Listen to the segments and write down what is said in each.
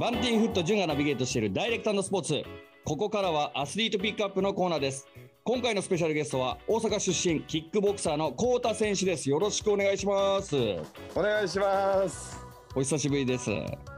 バンティンフット潤がナビゲートしているダイレクトスポーツ。ここからはアスリートピックアップのコーナーです。今回のスペシャルゲストは大阪出身キックボクサーのコウタ選手です。よろしくお願いします。お願いします。お久しぶりです。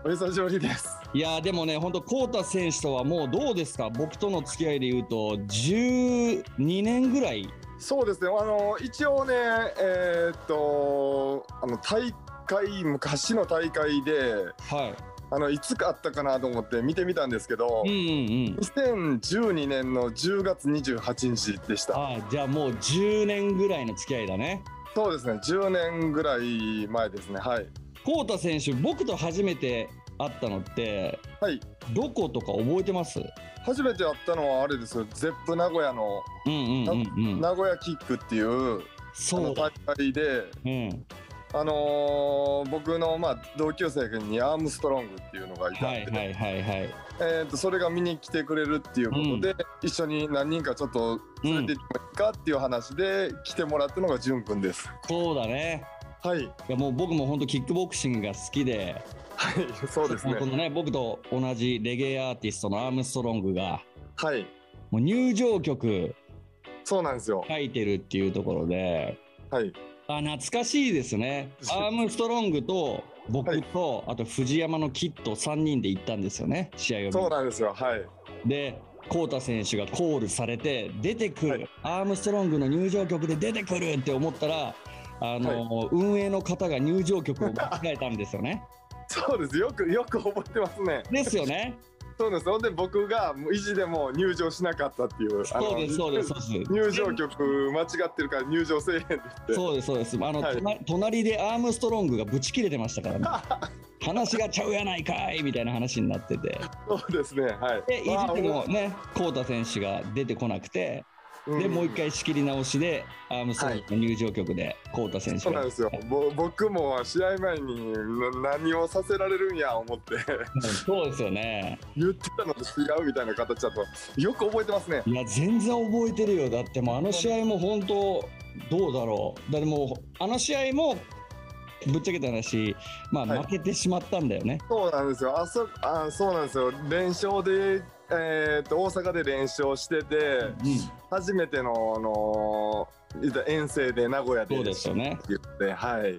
お久しぶりです。いやーでもね、本当コウタ選手とはもうどうですか？僕との付き合いで言うと、12年ぐらいそうですね。あの一応ね、えーっとあの大会昔の大会で、はあのいつかあったかなと思って見てみたんですけどい。、うんうんうん。2012年の10月28日でした。あーじゃあもう10年ぐらいの付き合いだね。そうですね。10年ぐらい前ですね。はい。コウタ選手、僕と初めて会ったのって、はい。どことか覚えてます？初めて会ったのはあれですよ。ゼップ名古屋のうんうんうんうん。名古屋キックっていうそうだ。大会で。うん。あのー僕の、まあ、同級生にアームストロングっていうのがいたんで、はいはいはいはい。えー、とそれが見に来てくれるっていうことで、一緒に何人かちょっと連れて行ってもいいかっていう話で来てもらったのがじゅんくんです。そうだね。はい、いやもう僕も本当キックボクシングが好きで、はい、そうですねこ。のね、僕と同じレゲエアーティストのアームストロングが、はい、もう入場曲そうなんですよ。書いてるっていうところで、はい、あ、懐かしいですね。アームストロングと僕と、あと藤山のキッド3人で行ったんですよね、試合をそうなんですよ。はい、で、コウタ選手がコールされて、出てくる、はいアームストロングの入場曲で出てくるって思ったら、あの、運営の方が入場曲を間違えたんですよね。そうです。よくよく覚えてますね。ですよね。そうです。ほんで僕がもう意地でも入場しなかったっていう。そうです、そうです、そうです。入場曲間違ってるから入場せえへんって言って。そうです、そうです。あの、はい隣隣でアームストロングがブチ切れてましたからね。話がちゃうやないかいみたいな話になってて。そうですね。はい。で、いじまあってもね、コウタ選手が出てこなくて、うんで、もう一回仕切り直しで、アームストロングの入場曲で、コウタ選手がそうなんですよ。ぼ僕も試合前にな何をさせられるんや思ってそうですよね。言ってたのと違うみたいな形だとよく覚えてますね。いや、全然覚えてるよ。だってもうあの試合も本当、どうだろう。だってもう、あの試合も、ぶっちゃけた話、まあはい負けてしまったんだよね。そうなんですよ。あそあそうなんですよ。連勝で、えー、と大阪で連勝しててうん、初めてのあの言ったら遠征で名古屋でそうですよね。言ってはい。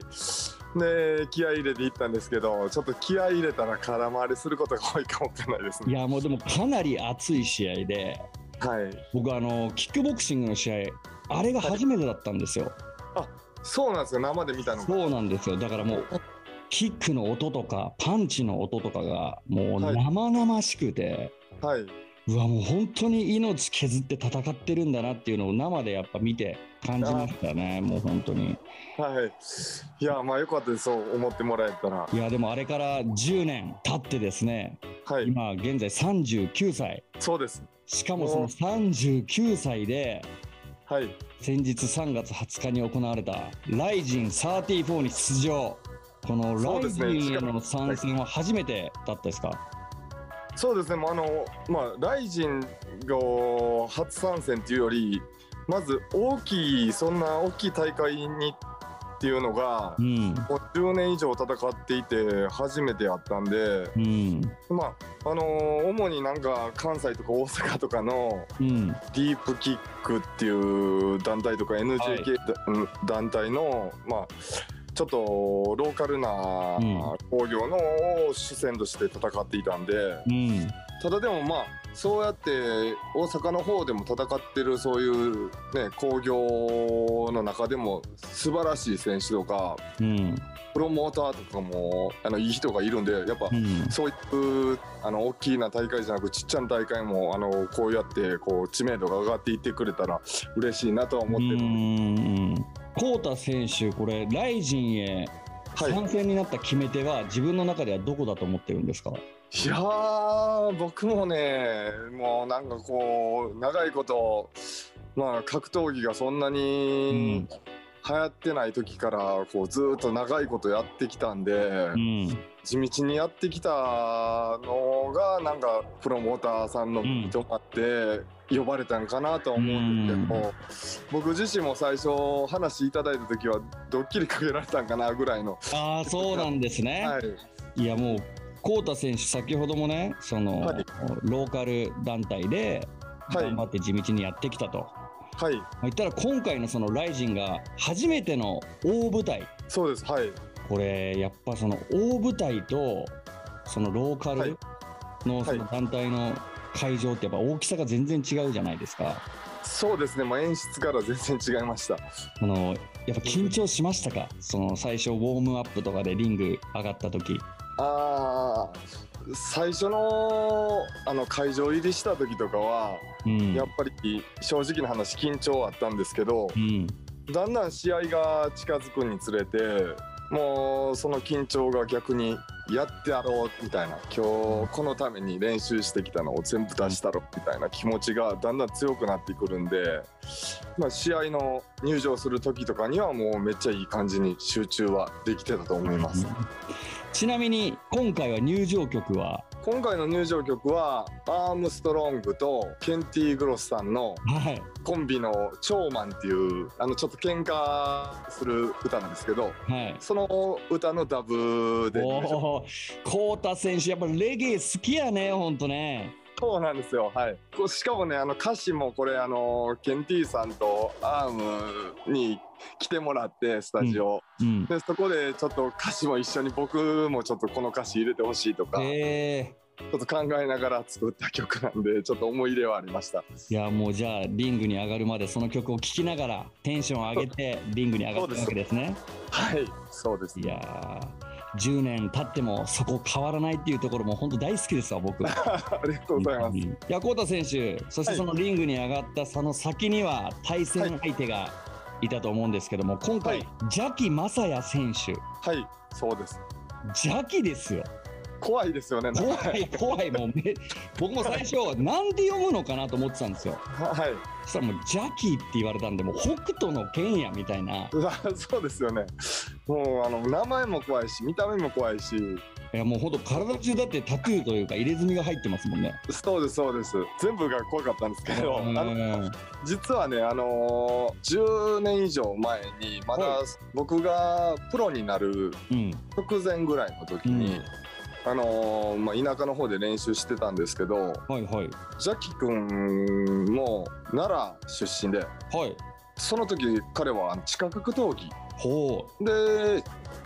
で気合い入れて行ったんですけどちょっと気合い入れたら空回りすることが多いかもしれないですね。いや、もうでもかなり熱い試合で、はい。僕あの、キックボクシングの試合、あれが初めてだったんですよ。そうなんですよ。生で見たのが。そうなんですよ。だからもう、キックの音とか、パンチの音とかが、もうはい生々しくて、はい。うわ、もう本当に命削って戦ってるんだなっていうのを生でやっぱ見て感じましたね。もう本当に。はい。いや、まあ、よかったです。そう思ってもらえたら。いや、でもあれから10年経ってですね、はい。今現在39歳。そうです。しかもその39歳で、はい。先日3月20日に行われたライジン34に出場。このライジンへの参戦は初めてだったですか？そうですね。あの、まあ、ライジンが初参戦っていうより。まず大きい、そんな大きい大会にっていうのがう。ん。もう10年以上戦っていて、初めてやったんで。うん。まあ、あのー主になんか関西とか大阪とかのうん。ディープキックっていう団体とか NJK だ、うん団体のまあちょっとローカルなうん工業のを主戦として戦っていたんで、うん。ただでもまあそうやって大阪の方でも戦ってるそういうね工業の中でも素晴らしい選手とかうん。プロモーターとかもあのいい人がいるんでやっぱうん。そういうあの大きな大会じゃなくちっちゃな大会もあのこうやってこう知名度が上がっていってくれたら嬉しいなとは思ってる、うん。コウタ選手、これ、ライジンへはい参戦になった決め手は、自分の中ではどこだと思ってるんですか？いやー僕もねもうなんかこう長いことまあ格闘技がそんなに流行ってない時からこうずーっと長いことやってきたんで、うん。地道にやってきたのがなんかプロモーターさんのうん人もあって呼ばれたんかなとは思うんですけども、僕自身も最初話いただいた時はドッキリかけられたんかなぐらいの、ああ、そうなんですね。はい、いやもうコータ選手、先ほどもね、その、はい。ローカル団体ではい。頑張って地道にやってきたと。はい。まあ言ったら今回のそのライジンが初めての大舞台。そうです。はい。これやっぱその大舞台とそのローカはいルのその団体の会場ってやっぱ大きさが全然違うじゃないですか。そうですねもう演出から全然違いましたあのやっぱ緊張しましたか？その最初ウォームアップとかでリング上がった時。あー最初のあの会場入りした時とかはうん。やっぱり正直な話緊張はあったんですけどうん。だんだん試合が近づくにつれてもうその緊張が逆にやってやろうみたいな今日このために練習してきたのを全部出したろみたいな気持ちがだんだん強くなってくるんで、まあ、試合の入場する時とかにはもうめっちゃいい感じに集中はできてたと思います。ちなみに今回は入場曲は、今回の入場曲はアームストロングとケンティー・グロスさんのはい。コンビの「超マン」っていうあのちょっと喧嘩する歌なんですけどはい。その歌のダブでコータ選手、やっぱレゲエ好きやね、ほんとね。そうなんですよはいこうしかもねあの歌詞もこれあのケンティーさんとアームに来てもらってスタジオ、うん。でそこでちょっと歌詞も一緒に僕もちょっとこの歌詞入れてほしいとか、え。ちょっと考えながら作った曲なんでちょっと思い入れはありました。ー、いやもうじゃあリングに上がるまでその曲を聴きながらテンションを上げてリングに上がったわけですね。はい。そうですいやー10年経ってもそこ変わらないっていうところも本当大好きですわ僕。ありがとうございます。うんいやコータ選手そしてそのリングに上がったその先には対戦相手がいたと思うんですけども今回、はい邪気正也選手。はい。そうです。邪気ですよ怖いですよね。怖い怖い。もうめ僕も最初なんで読むのかなと思ってたんですよ。はい。そしたらもう邪気って言われたんでもう北斗の剣やみたいな。うわそうですよね。もうあの名前も怖いし見た目も怖いし。いやもう本当体中だってタトゥーというか入れ墨が入ってますもんね。そうですそうです。全部が怖かったんですけど実はねあのー10年以上前にまだは僕がプロになるうん。直前ぐらいの時に、あのーまあ、田舎の方で練習してたんですけどはいはい。ジャッキ君も奈良出身ではい。その時彼は地下格闘技。ほで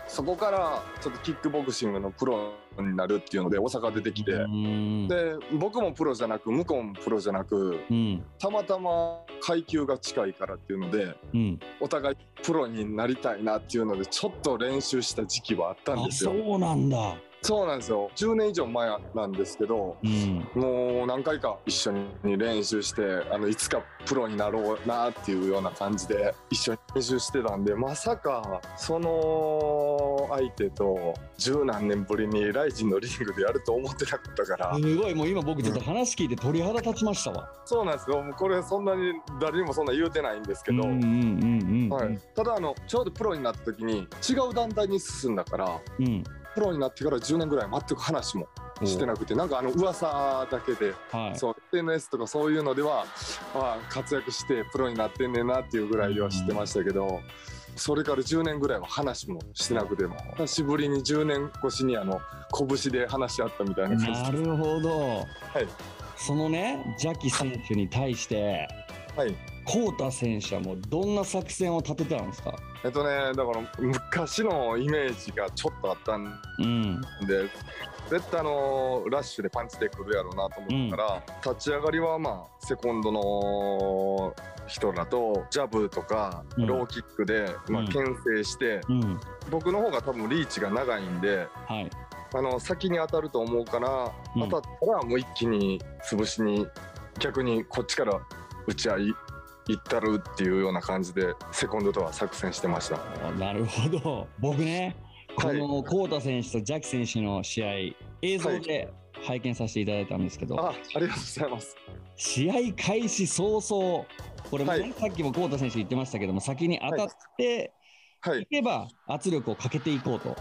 そこからちょっとキックボクシングのプロになるっていうので大阪出てきて、で僕もプロじゃなく向こうもプロじゃなくうん。たまたま階級が近いからっていうのでうん。お互いプロになりたいなっていうのでちょっと練習した時期はあったんあですよ。そうなんだそうなんですよ。10年以上前なんですけどうん。もう何回か一緒に練習してあのいつかプロになろうなっていうような感じで一緒に練習してたんでまさかその相手と十何年ぶりにライジンのリングでやると思ってなかったから。すごい。もう今僕ちょっと話聞いて鳥肌立ちましたわ。そうなんですよ。もうこれそんなに誰にもそんな言うてないんですけど、ただあのちょうどプロになった時に違う団体に進んだからうん。プロになってから10年ぐらい全く話もしてなくてなんかあの噂だけではい。そう SNS とかそういうのでは、まあ、活躍してプロになってんねんなっていうぐらいでは知ってましたけど、それから10年ぐらいは話もしてなくても久しぶりに10年越しにあの拳で話し合ったみたいな感じ。でなるほど。はい。そのね、ジャキ選手に対して、はいコータ選手はもうどんな作戦を立てたんですか？えっとねだから昔のイメージがちょっとあったんうん。で絶対あのラッシュでパンチでくるやろうなと思ったから、立ち上がりはまあセコンドの人らとジャブとかうんローキックで、まあうん牽制して、うん。僕の方が多分リーチが長いんではい。あの先に当たると思うから、うん当たったらもう一気に潰しに逆にこっちから打ち合い行ったるっていうような感じでセコンドとは作戦してました。おなるほど。僕ね、こはいのコータ選手とジャキ選手の試合、映像で拝見させていただいたんですけど、あありがとうございます。試合開始早々、これもね、はいさっきもコータ選手言ってましたけども、先に当たってはいいけば圧力をかけていこうと、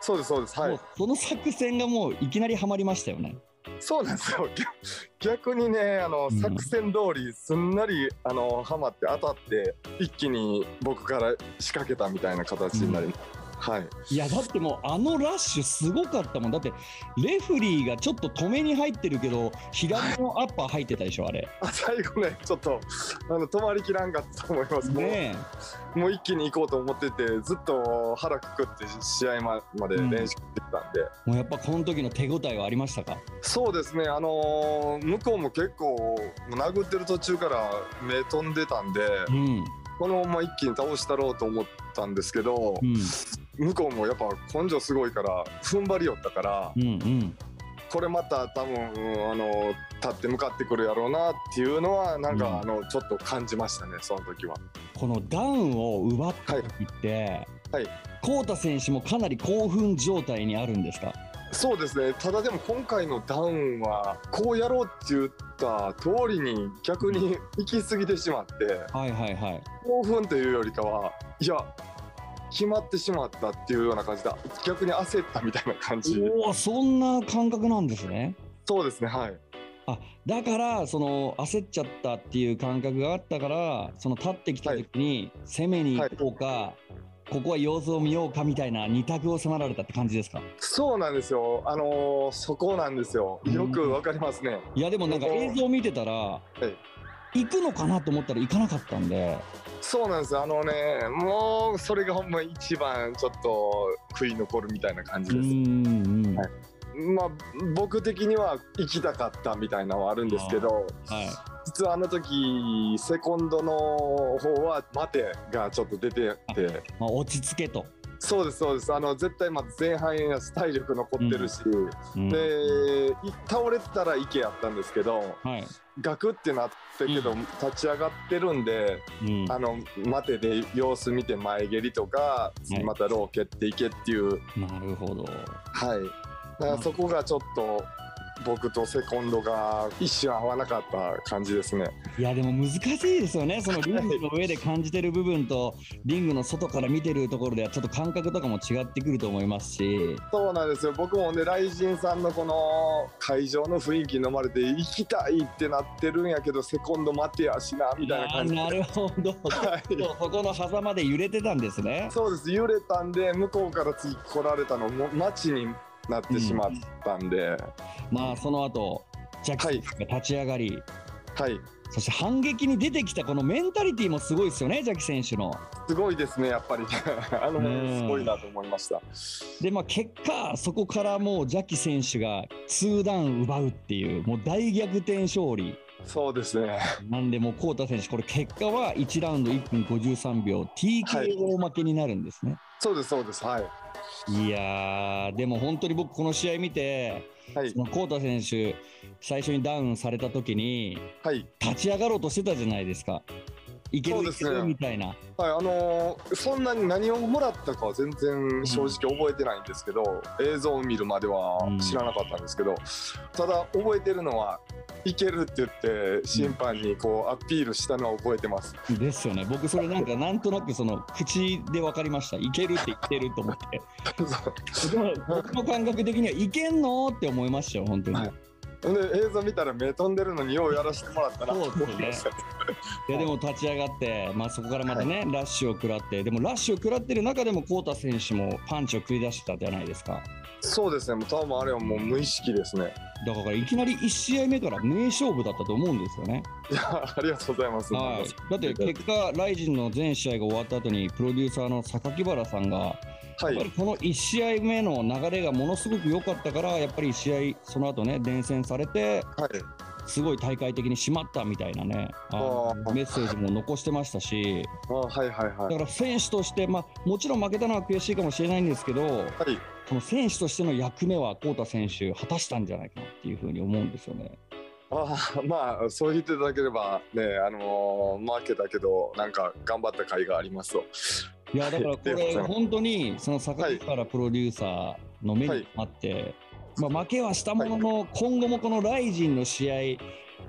そうですそうですはいその作戦がもういきなりはまりましたよね。そうなんですよ。逆逆にねあの、うん。作戦通りすんなりあのはまって当たって一気に僕から仕掛けたみたいな形になり、はい。いやだってもうあのラッシュすごかったもん。だってレフリーがちょっと止めに入ってるけど左のアッパー入ってたでしょあれ。あ最後ね、ちょっとあの止まりきらんかったと思います。ねもう一気に行こうと思ってて、ずっと腹くくって試合ままで練習してたんで、えもうやっぱこの時の手応えはありましたか？そうですね、あのー向こうも結構、殴ってる途中から目飛んでたんで、うん。このまま一気に倒したろうと思ったんですけどう、ん向こうもやっぱ根性すごいから、踏ん張りよったから、うんうん。これまた多分、あの立って向かってくるやろうなっていうのは、なんか、うん。あのちょっと感じましたね、その時は。このダウンを奪った時って、はい。コウタ選手もかなり興奮状態にあるんですか？そうですね、ただでも今回のダウンは、こうやろうって言った通りに逆に行き過ぎてしまって、はいはいはい。興奮というよりかは、いや、決まってしまったっていうような感じで、逆に焦ったみたいな感じ。おおそんな感覚なんですね。そうですね、はい。あだからその焦っちゃったっていう感覚があったからその立ってきた時に攻めに行こうか、ここは様子を見ようかみたいな二択を迫られたって感じですか？そうなんですよ、あのーそこなんですよ、よくわかりますね。いやでもなんか映像見てたら、い。行くのかなと思ったら行かなかったんでそうなんですよ、あのね、もうそれがほんま一番ちょっと悔い残るみたいな感じうです。んうんはい。まあ、僕的には行きたかったみたいなのはあるんですけど、はい。実はあの時セコンドの方は待てがちょっと出てて。まあ、落ち着けと、そうですそうです。あの絶対まず前半やし体力残ってるし、うん。でい倒れてたら池やったんですけどはい。ガクってなったけど、うん。立ち上がってるんでうん。あの待てで様子見て前蹴りとか、はい。またロー蹴っていけっていう。なるほど。はい。だからそこがちょっと僕とセコンドが一瞬合わなかった感じですね。いやでも難しいですよね。そのリングの上で感じてる部分とリングの外から見てるところではちょっと感覚とかも違ってくると思いますし。そうなんですよ。僕もね、ライジンさんのこの会場の雰囲気に飲まれて、行きたいってなってるんやけど、セコンド待てやしなみたいな感じなるほど。はい。そこの狭間で揺れてたんですね。そうです、揺れたんで、向こうから次来られたのも、待ちになってしまったんで、まあその後ジャッキーが立ち上がり、はい、そして反撃に出てきたこのメンタリティもすごいですよねジャッキ選手の。すごいですね、やっぱり、あのうん。すごいなと思いました。でまあ結果そこからもうジャッキ選手が2ダウン奪うっていうもう大逆転勝利そうですね、なんでもうコウタ選手これ結果は1ラウンド1分53秒 TKO 負けになるんですね。そうです、そうです、はい。い、やーでも本当に僕この試合見てはいそ、のコウタ選手最初にダウンされた時にはい、立ち上がろうとしてたじゃないですか。いけるいけるみたいな。はい、あのーそんなに何をもらったかは全然正直覚えてないんですけど、映像を見るまでは知らなかったんですけど、ただ覚えてるのは、いけるって言って審判にこうアピールしたのは覚えてます。ですよね。僕それなんかなんとなくその口で分かりました。いけるって言ってると思って。でも僕の感覚的にはいけんのって思いましたよ本当に。はいで映像見たら目飛んでるのにようやらせてもらったな。と思いました。いやでも立ち上がって、まあ、そこからまたね、ラッシュを食らってでもラッシュを食らってる中でもコウタ選手もパンチを繰り出してたじゃないですかそうですね、もう多分あれはもう無意識ですね。だからいきなり1試合目から名勝負だったと思うんですよね、いや、ありがとうございます。はい、だって結果ライジンの全試合が終わった後にプロデューサーの榊原さんがはい、やっぱりこの1試合目の流れがものすごく良かったからやっぱり1試合その後ね伝染されてはい、すごい大会的に締まったみたいなねあメッセージも残してましたし。あはい、はい、はい。だから選手として、まあ、もちろん負けたのは悔しいかもしれないんですけどはい、その選手としての役目は浩太選手果たしたんじゃないかなっていうふうに思うんですよね。ああまあそう言っていただければねあのー、負けたけどなんか頑張った甲斐がありますといやだからこれ 本当にその榊原プロデューサーの目にあって、まあ、負けはしたものの今後もこのライジンの試合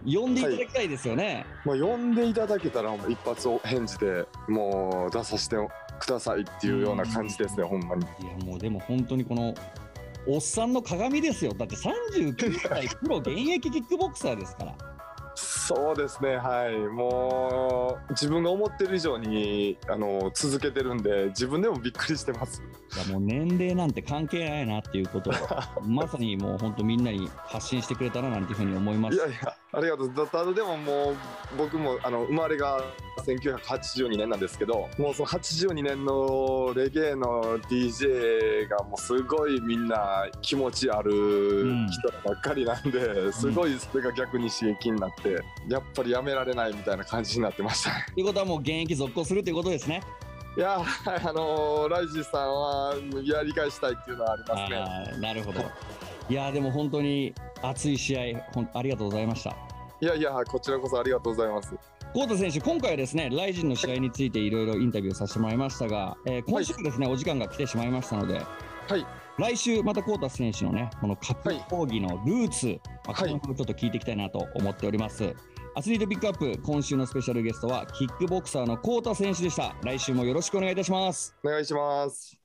呼んでいただきたいですよね。まあ呼んでいただけたら一発を返事でもう出させてくださいっていうような感じですね、ほんまに。いやもうでも本当にこのおっさんの鏡ですよ。だって39歳プロ現役キックボクサーですから。そうですねはい。もう自分が思ってる以上にあの続けてるんで自分でもびっくりしてます。いやもう年齢なんて関係ないなっていうことをまさにもう本当みんなに発信してくれたらなんていうふうに思いますいやいやありがとうだただでももう僕もあの生まれが1982年なんですけどもうその82年のレゲエの DJ がもうすごいみんな気持ちある人ばっかりなんで、うん、すごいそれが逆に刺激になってやっぱりやめられないみたいな感じになってましたということはもう現役続行するということですねいやあのー、ライジさんはやり返したいっていうのはありますね。なるほど。いやでも本当に熱い試合ほんありがとうございました。いやいやこちらこそありがとうございます。コート選手、今回はですね、ライジンの試合についていろいろインタビューさせてもらいましたが、えー、今週ですね、はい、お時間が来てしまいましたので、はい、来週またコータ選手のね、この格闘技のルーツ、はい、まあ、このちょっと聞いていきたいなと思っております。アスリートピックアップ今週のスペシャルゲストはキックボクサーのコータ選手でした。来週もよろしくお願いいたします。お願いします